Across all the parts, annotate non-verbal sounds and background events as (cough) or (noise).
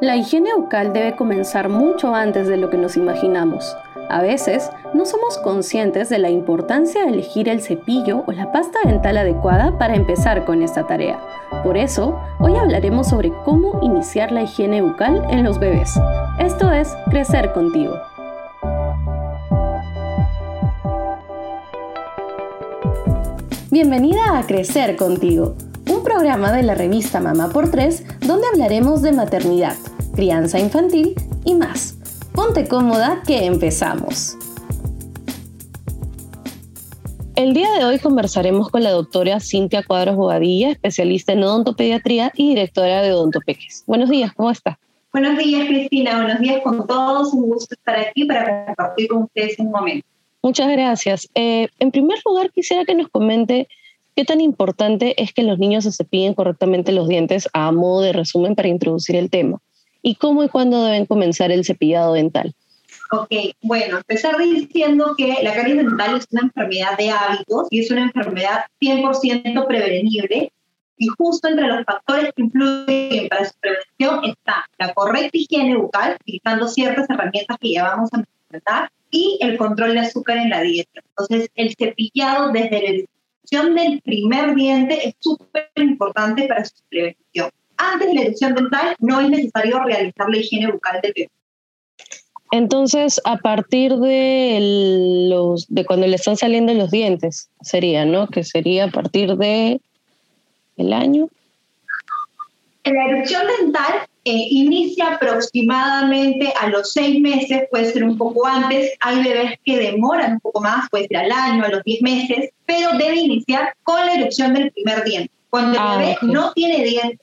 La higiene bucal debe comenzar mucho antes de lo que nos imaginamos. A veces no somos conscientes de la importancia de elegir el cepillo o la pasta dental adecuada para empezar con esta tarea. Por eso, hoy hablaremos sobre cómo iniciar la higiene bucal en los bebés. Esto es Crecer contigo. Bienvenida a Crecer contigo un programa de la revista Mamá por Tres donde hablaremos de maternidad, crianza infantil y más. Ponte cómoda que empezamos. El día de hoy conversaremos con la doctora Cintia Cuadros Bobadilla, especialista en odontopediatría y directora de Odontopeques. Buenos días, ¿cómo está? Buenos días, Cristina. Buenos días con todos. Un gusto estar aquí para compartir con ustedes un momento. Muchas gracias. Eh, en primer lugar, quisiera que nos comente ¿Qué tan importante es que los niños se cepillen correctamente los dientes a modo de resumen para introducir el tema? ¿Y cómo y cuándo deben comenzar el cepillado dental? Ok, bueno, empezar diciendo que la caries dental es una enfermedad de hábitos y es una enfermedad 100% prevenible. Y justo entre los factores que influyen para su prevención está la correcta higiene bucal, utilizando ciertas herramientas que ya vamos a tratar, y el control de azúcar en la dieta. Entonces, el cepillado desde el del primer diente es súper importante para su prevención. Antes de la erupción dental no es necesario realizar la higiene bucal del bebé. Entonces, a partir de los de cuando le están saliendo los dientes, sería, ¿no? Que sería a partir de el año. La erupción dental eh, inicia aproximadamente a los seis meses, puede ser un poco antes. Hay bebés que demoran un poco más, puede ser al año, a los diez meses, pero debe iniciar con la erupción del primer diente. Cuando el ah, bebé no tiene dientes,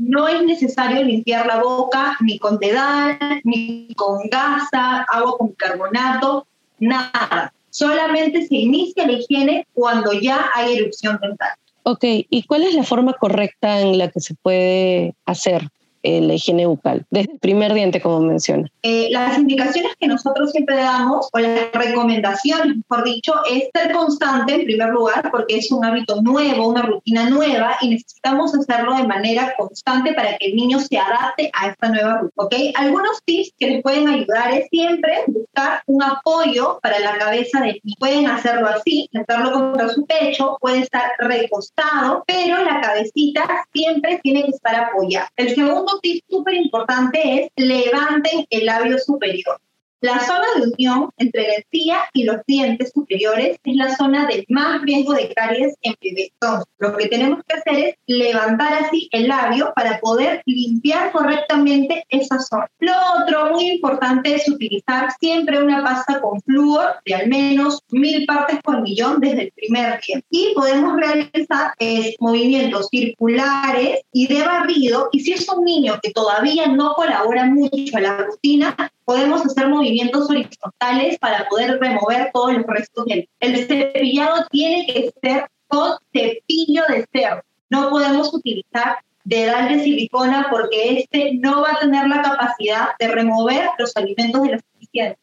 no es necesario limpiar la boca ni con dedal, ni con gasa, agua con carbonato, nada. Solamente se inicia la higiene cuando ya hay erupción dental. Ok, ¿y cuál es la forma correcta en la que se puede hacer? En la higiene bucal, (laughs) desde el primer diente, como menciona? Eh, las indicaciones que nosotros siempre damos, o las recomendaciones, mejor dicho, es ser constante en primer lugar, porque es un hábito nuevo, una rutina nueva, y necesitamos hacerlo de manera constante para que el niño se adapte a esta nueva rutina. ¿ok? Algunos tips que les pueden ayudar es siempre buscar un apoyo para la cabeza del niño. Pueden hacerlo así, hacerlo contra su pecho, puede estar recostado, pero la cabecita siempre tiene que estar apoyada. El segundo tip súper importante es levanten el labio superior. La zona de unión entre la encía y los dientes superiores es la zona de más riesgo de caries en bebés. Entonces, lo que tenemos que hacer es levantar así el labio para poder limpiar correctamente esa zona. Lo otro muy importante es utilizar siempre una pasta con flúor de al menos mil partes por millón desde el primer día. Y podemos realizar movimientos circulares y de barrido. Y si es un niño que todavía no colabora mucho a la rutina, podemos hacer movimientos horizontales para poder remover todos los restos. El cepillado tiene que ser con cepillo de cerdo. No podemos utilizar dedal de silicona porque este no va a tener la capacidad de remover los alimentos de la superficie.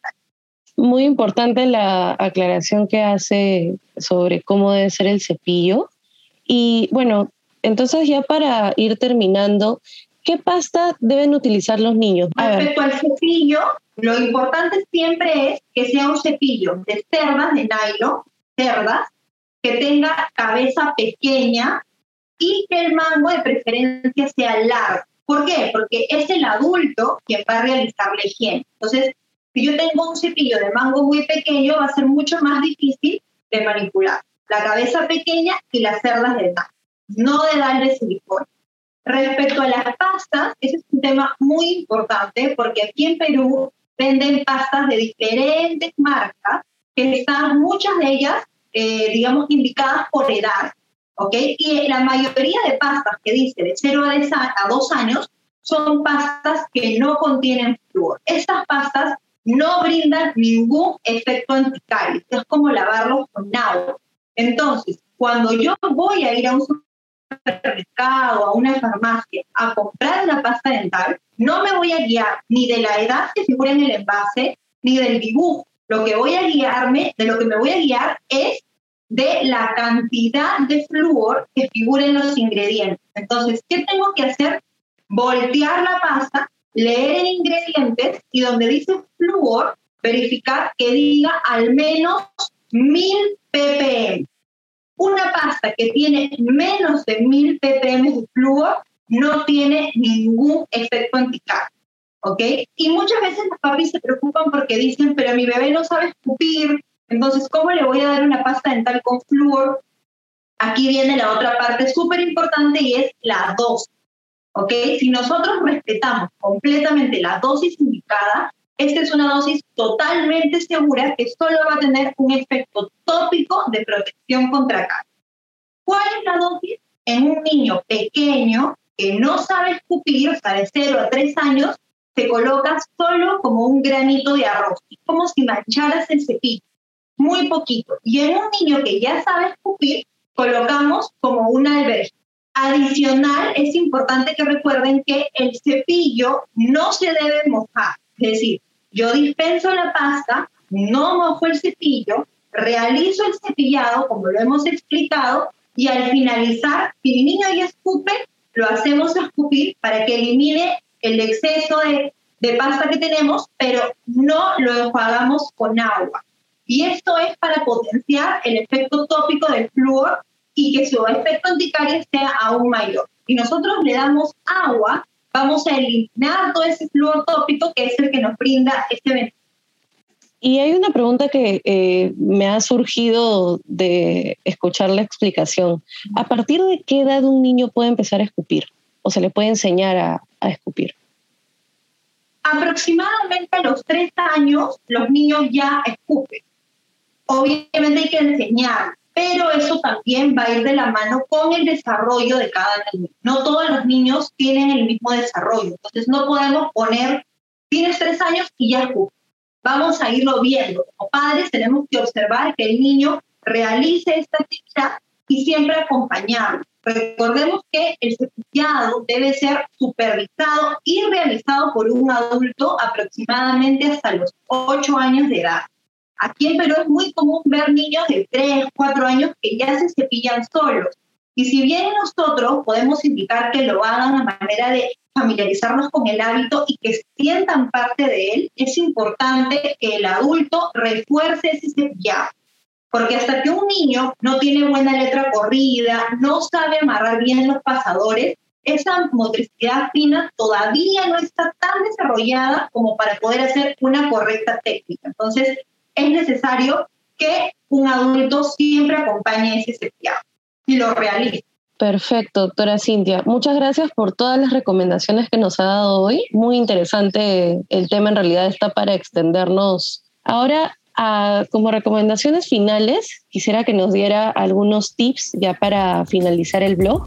Muy importante la aclaración que hace sobre cómo debe ser el cepillo. Y bueno, entonces ya para ir terminando, ¿Qué pasta deben utilizar los niños? Respecto al cepillo, lo importante siempre es que sea un cepillo de cerdas, de nylon, cerdas, que tenga cabeza pequeña y que el mango de preferencia sea largo. ¿Por qué? Porque es el adulto quien va a realizar la higiene. Entonces, si yo tengo un cepillo de mango muy pequeño, va a ser mucho más difícil de manipular. La cabeza pequeña y las cerdas de nylon, no de darle silicona. Respecto a las pastas, ese es un tema muy importante porque aquí en Perú venden pastas de diferentes marcas que están muchas de ellas, eh, digamos, indicadas por edad. ¿ok? Y la mayoría de pastas que dice de 0 a 2 años son pastas que no contienen flúor. Estas pastas no brindan ningún efecto anticaries, es como lavarlos con agua. Entonces, cuando yo voy a ir a un a una farmacia, a comprar una pasta dental, no me voy a guiar ni de la edad que figura en el envase, ni del dibujo. Lo que voy a guiarme, de lo que me voy a guiar es de la cantidad de flúor que figura en los ingredientes. Entonces, ¿qué tengo que hacer? Voltear la pasta leer en ingredientes y donde dice flúor, verificar que diga al menos 1000 ppm. Una pasta que tiene menos de 1000 ppm de flúor no tiene ningún efecto anticario. ¿Ok? Y muchas veces los papis se preocupan porque dicen, pero mi bebé no sabe escupir, entonces, ¿cómo le voy a dar una pasta dental con flúor? Aquí viene la otra parte súper importante y es la dosis. ¿Ok? Si nosotros respetamos completamente la dosis indicada, esta es una dosis totalmente segura que solo va a tener un efecto tópico de protección contra cáncer. ¿Cuál es la dosis? En un niño pequeño que no sabe escupir, o sea, de 0 a 3 años, se coloca solo como un granito de arroz, como si mancharas el cepillo, muy poquito. Y en un niño que ya sabe escupir, colocamos como un albergue. Adicional, es importante que recuerden que el cepillo no se debe mojar, es decir, yo dispenso la pasta, no mojo el cepillo, realizo el cepillado, como lo hemos explicado, y al finalizar, si mi niño escupe, lo hacemos escupir para que elimine el exceso de, pasta que tenemos, pero no lo enjuagamos con agua. Y esto es para potenciar el efecto tópico del flúor y que su efecto anticario sea aún mayor. Si nosotros le damos agua, vamos a eliminar todo ese flúor tópico que es el que nos brinda este beneficio. Y hay una pregunta que eh, me ha surgido de escuchar la explicación. ¿A partir de qué edad un niño puede empezar a escupir o se le puede enseñar a, a escupir? Aproximadamente a los tres años los niños ya escupen. Obviamente hay que enseñar, pero eso también va a ir de la mano con el desarrollo de cada niño. No todos los niños tienen el mismo desarrollo, entonces no podemos poner, tienes tres años y ya Vamos a irlo viendo. Como padres tenemos que observar que el niño realice esta actividad y siempre acompañarlo. Recordemos que el cepillado debe ser supervisado y realizado por un adulto aproximadamente hasta los 8 años de edad. Aquí en Perú es muy común ver niños de 3, 4 años que ya se cepillan solos. Y si bien nosotros podemos indicar que lo hagan a manera de familiarizarnos con el hábito y que sientan parte de él, es importante que el adulto refuerce ese cepillado. Porque hasta que un niño no tiene buena letra corrida, no sabe amarrar bien los pasadores, esa motricidad fina todavía no está tan desarrollada como para poder hacer una correcta técnica. Entonces, es necesario que un adulto siempre acompañe ese cepillado y lo realice. Perfecto, doctora Cintia. Muchas gracias por todas las recomendaciones que nos ha dado hoy. Muy interesante el tema, en realidad está para extendernos. Ahora, como recomendaciones finales, quisiera que nos diera algunos tips ya para finalizar el blog.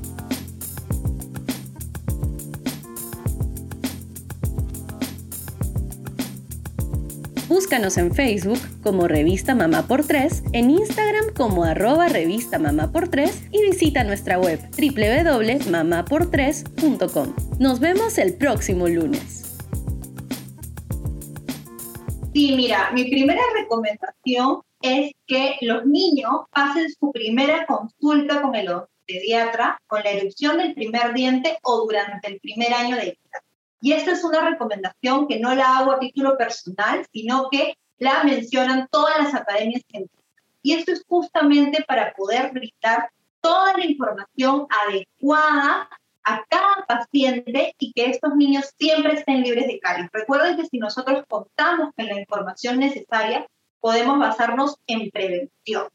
Búscanos en Facebook como Revista Mamá por 3, en Instagram como arroba Revista Mamá por 3 y visita nuestra web www.mamapor3.com. Nos vemos el próximo lunes. Sí, mira, mi primera recomendación es que los niños pasen su primera consulta con el pediatra con la erupción del primer diente o durante el primer año de vida. Y esta es una recomendación que no la hago a título personal, sino que la mencionan todas las academias científicas. Y esto es justamente para poder brindar toda la información adecuada a cada paciente y que estos niños siempre estén libres de caries. Recuerden que si nosotros contamos con la información necesaria, podemos basarnos en prevención.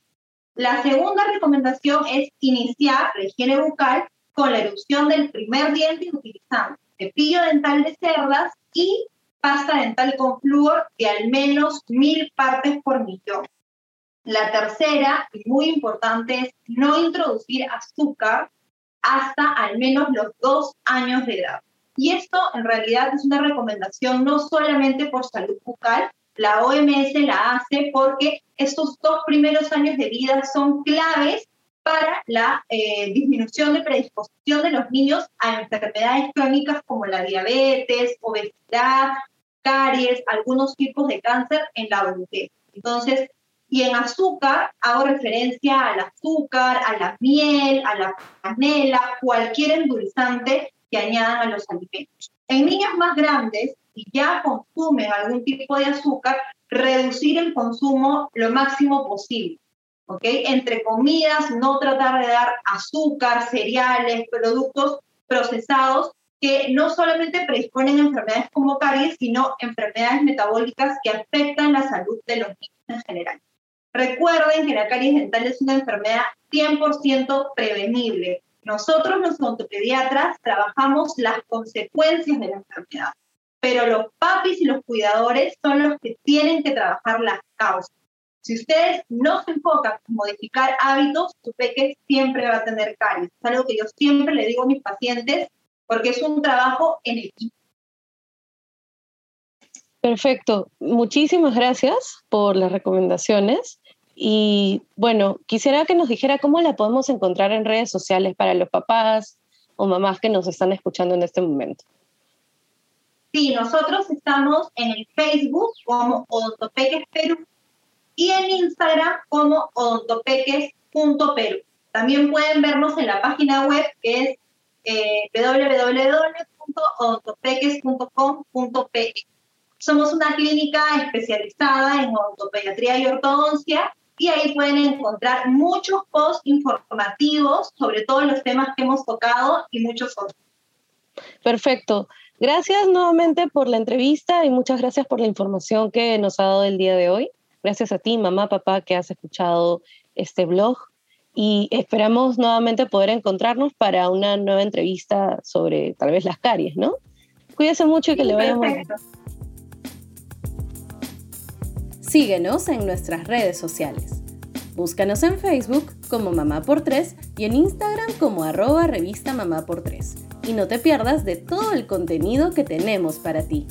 La segunda recomendación es iniciar la higiene bucal con la erupción del primer diente utilizando cepillo dental de cerdas y pasta dental con flúor de al menos mil partes por millón. La tercera, y muy importante, es no introducir azúcar hasta al menos los dos años de edad. Y esto en realidad es una recomendación no solamente por salud bucal, la OMS la hace porque estos dos primeros años de vida son claves para la eh, disminución de predisposición de los niños a enfermedades crónicas como la diabetes, obesidad, caries, algunos tipos de cáncer en la adultez. Entonces, y en azúcar hago referencia al azúcar, a la miel, a la canela, cualquier endulzante que añadan a los alimentos. En niños más grandes, si ya consumen algún tipo de azúcar, reducir el consumo lo máximo posible. ¿Ok? Entre comidas, no tratar de dar azúcar, cereales, productos procesados que no solamente predisponen a enfermedades como caries, sino enfermedades metabólicas que afectan la salud de los niños en general. Recuerden que la caries dental es una enfermedad 100% prevenible. Nosotros los odontopediatras trabajamos las consecuencias de la enfermedad, pero los papis y los cuidadores son los que tienen que trabajar las causas. Si ustedes no se enfocan en modificar hábitos, su peque siempre va a tener caries. Es algo que yo siempre le digo a mis pacientes porque es un trabajo en equipo. Perfecto. Muchísimas gracias por las recomendaciones. Y bueno, quisiera que nos dijera cómo la podemos encontrar en redes sociales para los papás o mamás que nos están escuchando en este momento. Sí, nosotros estamos en el Facebook como Odontopeques Perú y en Instagram como odontopeques.perú. También pueden vernos en la página web que es eh, www.odontopeques.com.pe. Somos una clínica especializada en odontopediatría y ortodoncia y ahí pueden encontrar muchos posts informativos sobre todos los temas que hemos tocado y muchos otros. Perfecto. Gracias nuevamente por la entrevista y muchas gracias por la información que nos ha dado el día de hoy. Gracias a ti, mamá, papá, que has escuchado este blog y esperamos nuevamente poder encontrarnos para una nueva entrevista sobre tal vez las caries, ¿no? Cuídese mucho y que le vaya muy bien. Síguenos en nuestras redes sociales. Búscanos en Facebook como Mamá por 3 y en Instagram como arroba revista Mamá por 3. Y no te pierdas de todo el contenido que tenemos para ti.